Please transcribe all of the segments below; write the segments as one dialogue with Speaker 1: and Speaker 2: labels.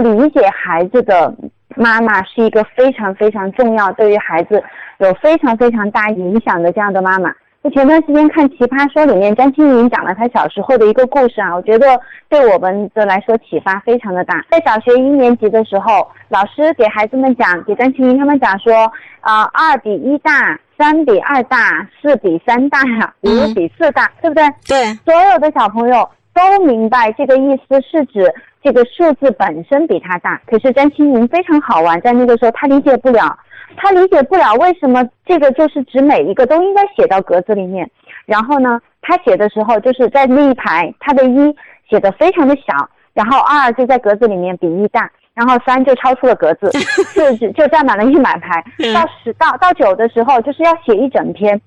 Speaker 1: 理解孩子的妈妈是一个非常非常重要，对于孩子有非常非常大影响的这样的妈妈。就前段时间看《奇葩说》里面，张青云讲了他小时候的一个故事啊，我觉得对我们的来说启发非常的大。在小学一年级的时候，老师给孩子们讲，给张青云他们讲说，啊，二比一大，三比二大，四比三大，五比四大，对不对？
Speaker 2: 对，
Speaker 1: 所有的小朋友都明白这个意思是指这个数字本身比它大。可是张青云非常好玩，在那个时候他理解不了。他理解不了为什么这个就是指每一个都应该写到格子里面，然后呢，他写的时候就是在那一排，他的一写的非常的小，然后二就在格子里面比一大，然后三就超出了格子，四就就占满了一满排，到十到到九的时候就是要写一整篇。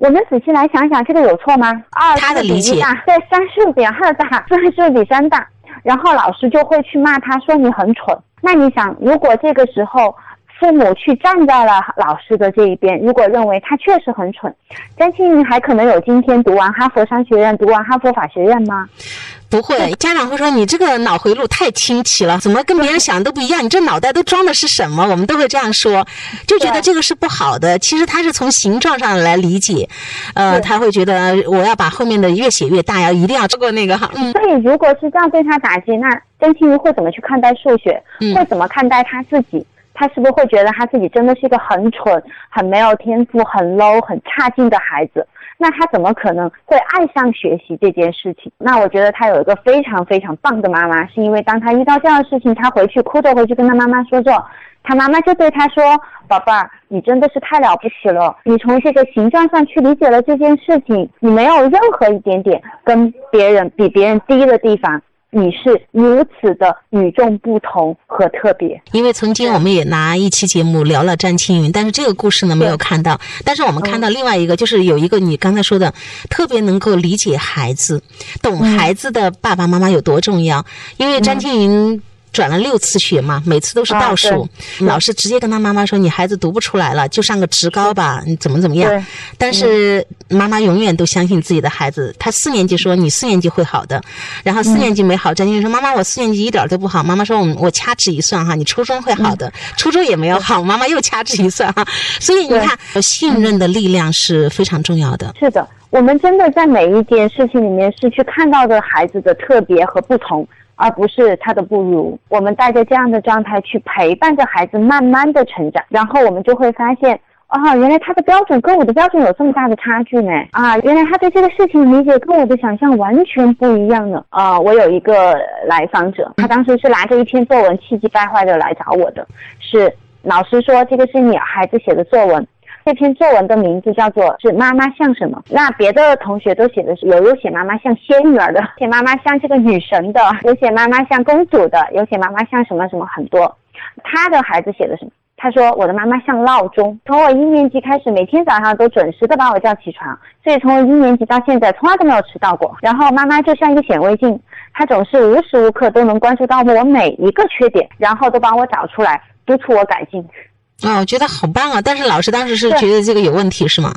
Speaker 1: 我们仔细来想想，这个有错吗？二是比一大，对，三是比二大，四是比三大，然后老师就会去骂他说你很蠢。那你想，如果这个时候。父母去站在了老师的这一边，如果认为他确实很蠢，张青云还可能有今天读完哈佛商学院、读完哈佛法学院吗？
Speaker 2: 不会，家长会说你这个脑回路太清奇了，怎么跟别人想的都不一样？你这脑袋都装的是什么？我们都会这样说，就觉得这个是不好的。其实他是从形状上来理解，呃，他会觉得我要把后面的越写越大，要一定要超过那个哈。
Speaker 1: 嗯，所以如果是这样对他打击，那张青云会怎么去看待数学？会怎么看待他自己？他是不是会觉得他自己真的是一个很蠢、很没有天赋、很 low、很差劲的孩子？那他怎么可能会爱上学习这件事情？那我觉得他有一个非常非常棒的妈妈，是因为当他遇到这样的事情，他回去哭着回去跟他妈妈说着，他妈妈就对他说：“宝贝儿，你真的是太了不起了，你从这个形状上去理解了这件事情，你没有任何一点点跟别人比别人低的地方。”你是如此的与众不同和特别，
Speaker 2: 因为曾经我们也拿一期节目聊了詹青云，但是这个故事呢没有看到，但是我们看到另外一个，就是有一个你刚才说的，特别能够理解孩子、懂孩子的爸爸妈妈有多重要，因为詹青云。转了六次学嘛，每次都是倒数。老师直接跟他妈妈说：“你孩子读不出来了，就上个职高吧，你怎么怎么样？”但是妈妈永远都相信自己的孩子。他四年级说：“你四年级会好的。”然后四年级没好，张静说：“妈妈，我四年级一点都不好。”妈妈说：“我我掐指一算哈，你初中会好的。”初中也没有好，妈妈又掐指一算哈。所以你看，信任的力量是非常重要的。
Speaker 1: 是的，我们真的在每一件事情里面是去看到的孩子的特别和不同。而不是他的不如，我们带着这样的状态去陪伴着孩子慢慢的成长，然后我们就会发现，啊，原来他的标准跟我的标准有这么大的差距呢，啊，原来他对这个事情理解跟我的想象完全不一样呢，啊，我有一个来访者，他当时是拿着一篇作文气急败坏的来找我的，是老师说这个是你孩子写的作文。这篇作文的名字叫做是妈妈像什么？那别的同学都写的是有有写妈妈像仙女儿的，写妈妈像这个女神的，有写妈妈像公主的，有写妈妈像什么什么很多。他的孩子写的什么？他说我的妈妈像闹钟，从我一年级开始，每天早上都准时的把我叫起床，所以从我一年级到现在从来都没有迟到过。然后妈妈就像一个显微镜，她总是无时无刻都能关注到我每一个缺点，然后都帮我找出来，督促我改进。
Speaker 2: 啊，我觉得好棒啊！但是老师当时是觉得这个有问题，是吗？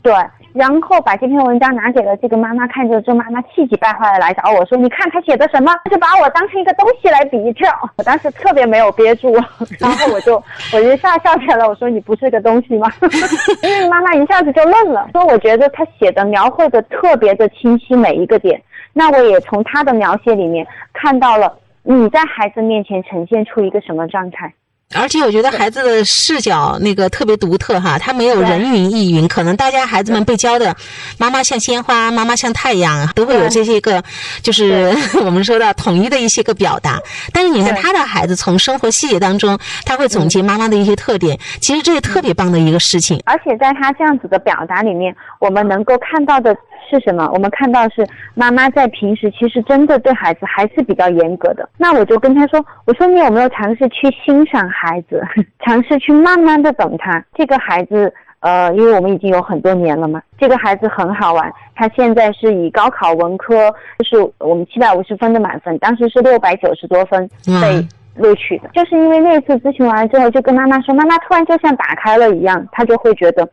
Speaker 1: 对，然后把这篇文章拿给了这个妈妈看，之后妈妈气急败坏的来找我说：“你看他写的什么？”就把我当成一个东西来比较。我当时特别没有憋住，然后我就 我一下笑起来了。我说：“你不是个东西吗？” 因为妈妈一下子就愣了，说：“我觉得他写的描绘的特别的清晰，每一个点。那我也从他的描写里面看到了你在孩子面前呈现出一个什么状态。”
Speaker 2: 而且我觉得孩子的视角那个特别独特哈，他没有人云亦云，可能大家孩子们被教的，妈妈像鲜花，妈妈像太阳，都会有这些个，就是 我们说的统一的一些个表达。但是你看他的孩子从生活细节当中，他会总结妈妈的一些特点，其实这是特别棒的一个事情。
Speaker 1: 而且在他这样子的表达里面，我们能够看到的。是什么？我们看到是妈妈在平时其实真的对孩子还是比较严格的。那我就跟他说：“我说你有没有尝试去欣赏孩子，尝试去慢慢的等他？这个孩子，呃，因为我们已经有很多年了嘛，这个孩子很好玩。他现在是以高考文科，就是我们七百五十分的满分，当时是六百九十多分被录取的。就是因为那次咨询完了之后，就跟妈妈说，妈妈突然就像打开了一样，他就会觉得。”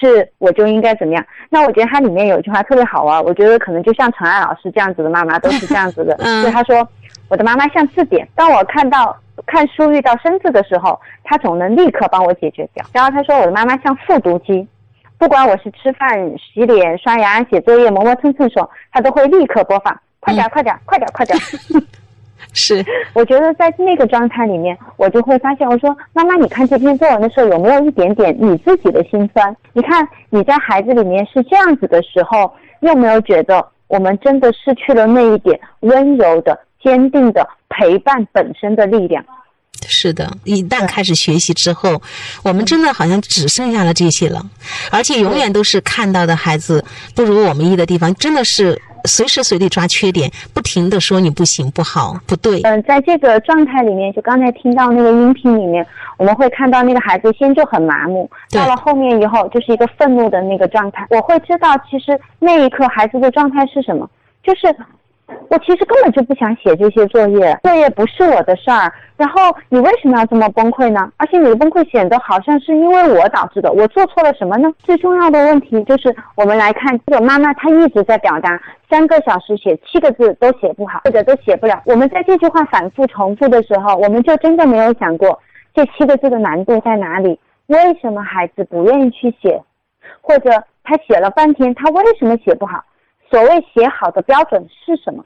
Speaker 1: 是我就应该怎么样？那我觉得它里面有一句话特别好玩，我觉得可能就像陈爱老师这样子的妈妈都是这样子的。
Speaker 2: 嗯
Speaker 1: 就他说，我的妈妈像字典，当我看到看书遇到生字的时候，她总能立刻帮我解决掉。然后他说，我的妈妈像复读机，不管我是吃饭、洗脸、刷牙、写作业、磨磨蹭蹭的时候，她都会立刻播放，快点，快点，快点，快点儿。
Speaker 2: 是，
Speaker 1: 我觉得在那个状态里面，我就会发现，我说妈妈，你看这篇作文的时候有没有一点点你自己的心酸？你看你在孩子里面是这样子的时候，你有没有觉得我们真的失去了那一点温柔的、坚定的陪伴本身的力量？
Speaker 2: 是的，一旦开始学习之后，我们真的好像只剩下了这些了，而且永远都是看到的孩子不如我们意的地方，真的是随时随地抓缺点，不停的说你不行、不好、不对。
Speaker 1: 嗯，在这个状态里面，就刚才听到那个音频里面，我们会看到那个孩子先就很麻木，到了后面以后就是一个愤怒的那个状态。我会知道，其实那一刻孩子的状态是什么，就是我其实根本就不想写这些作业，作业不是我的事儿。然后你为什么要这么崩溃呢？而且你的崩溃显得好像是因为我导致的，我做错了什么呢？最重要的问题就是，我们来看这个妈妈，她一直在表达三个小时写七个字都写不好，或者都写不了。我们在这句话反复重复的时候，我们就真的没有想过这七个字的难度在哪里？为什么孩子不愿意去写？或者他写了半天，他为什么写不好？所谓写好的标准是什么？